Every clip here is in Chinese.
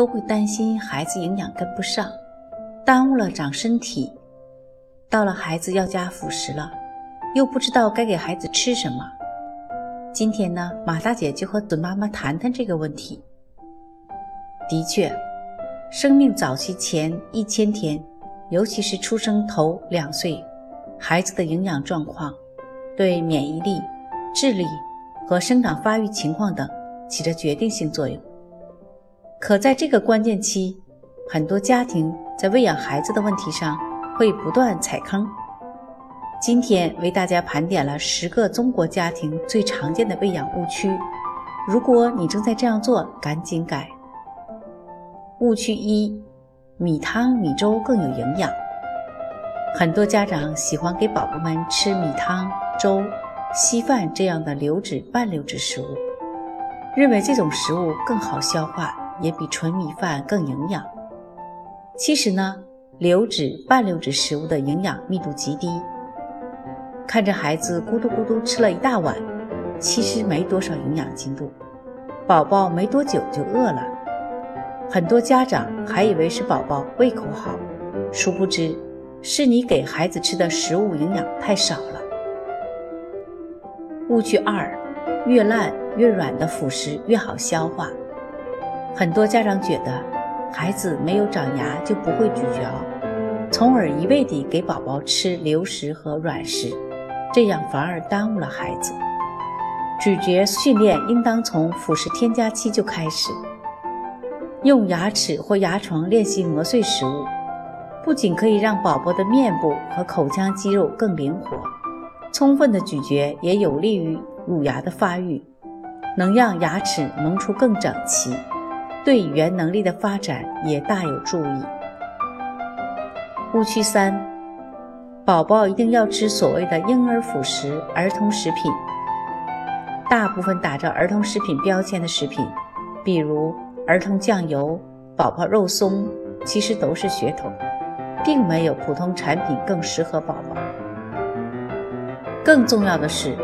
都会担心孩子营养跟不上，耽误了长身体。到了孩子要加辅食了，又不知道该给孩子吃什么。今天呢，马大姐就和准妈妈谈谈这个问题。的确，生命早期前一千天，尤其是出生头两岁，孩子的营养状况，对免疫力、智力和生长发育情况等起着决定性作用。可在这个关键期，很多家庭在喂养孩子的问题上会不断踩坑。今天为大家盘点了十个中国家庭最常见的喂养误区，如果你正在这样做，赶紧改。误区一：米汤、米粥更有营养。很多家长喜欢给宝宝们吃米汤、粥、稀饭这样的流质、半流质食物，认为这种食物更好消化。也比纯米饭更营养。其实呢，流质、半流质食物的营养密度极低。看着孩子咕嘟咕嘟吃了一大碗，其实没多少营养进度，宝宝没多久就饿了。很多家长还以为是宝宝胃口好，殊不知是你给孩子吃的食物营养太少了。误区二：越烂越软的辅食越好消化。很多家长觉得孩子没有长牙就不会咀嚼，从而一味地给宝宝吃流食和软食，这样反而耽误了孩子。咀嚼训练应当从辅食添加期就开始，用牙齿或牙床练习磨碎食物，不仅可以让宝宝的面部和口腔肌肉更灵活，充分的咀嚼也有利于乳牙的发育，能让牙齿萌出更整齐。对语言能力的发展也大有助益。误区三：宝宝一定要吃所谓的婴儿辅食、儿童食品。大部分打着儿童食品标签的食品，比如儿童酱油、宝宝肉松，其实都是噱头，并没有普通产品更适合宝宝。更重要的是，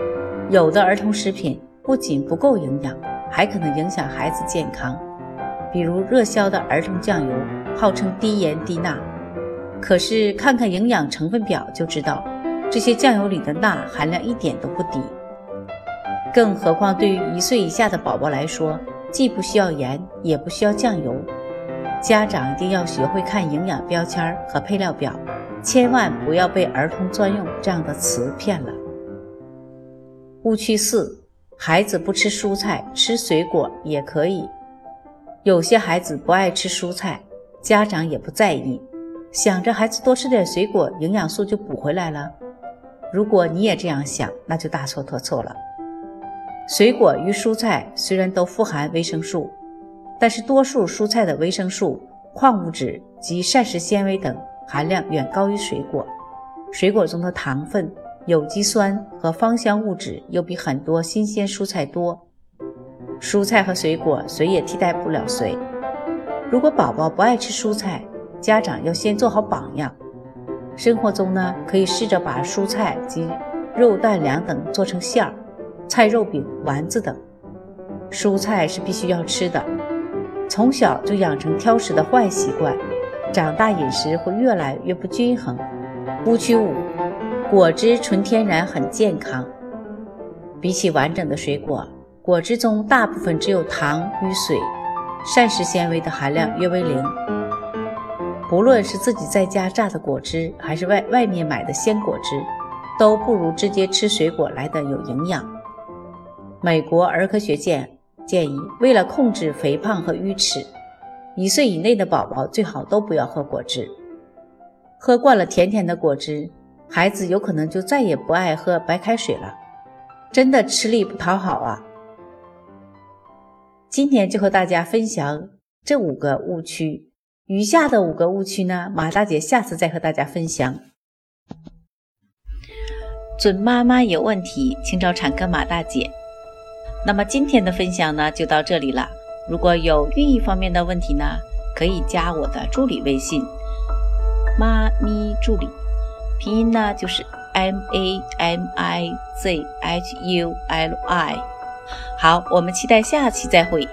有的儿童食品不仅不够营养，还可能影响孩子健康。比如热销的儿童酱油，号称低盐低钠，可是看看营养成分表就知道，这些酱油里的钠含量一点都不低。更何况对于一岁以下的宝宝来说，既不需要盐，也不需要酱油。家长一定要学会看营养标签和配料表，千万不要被“儿童专用”这样的词骗了。误区四：孩子不吃蔬菜，吃水果也可以。有些孩子不爱吃蔬菜，家长也不在意，想着孩子多吃点水果，营养素就补回来了。如果你也这样想，那就大错特错了。水果与蔬菜虽然都富含维生素，但是多数蔬菜的维生素、矿物质及膳食纤维等含量远高于水果。水果中的糖分、有机酸和芳香物质又比很多新鲜蔬菜多。蔬菜和水果谁也替代不了谁。如果宝宝不爱吃蔬菜，家长要先做好榜样。生活中呢，可以试着把蔬菜及肉、蛋、粮等做成馅儿，菜、肉饼、丸子等。蔬菜是必须要吃的，从小就养成挑食的坏习惯，长大饮食会越来越不均衡。误区五：果汁纯天然很健康，比起完整的水果。果汁中大部分只有糖与水，膳食纤维的含量约为零。不论是自己在家榨的果汁，还是外外面买的鲜果汁，都不如直接吃水果来的有营养。美国儿科学界建议，为了控制肥胖和龋齿，一岁以内的宝宝最好都不要喝果汁。喝惯了甜甜的果汁，孩子有可能就再也不爱喝白开水了，真的吃力不讨好啊！今天就和大家分享这五个误区，余下的五个误区呢，马大姐下次再和大家分享。准妈妈有问题，请找产科马大姐。那么今天的分享呢，就到这里了。如果有孕育方面的问题呢，可以加我的助理微信“妈咪助理”，拼音呢就是 M A M I Z H U L I。好，我们期待下期再会。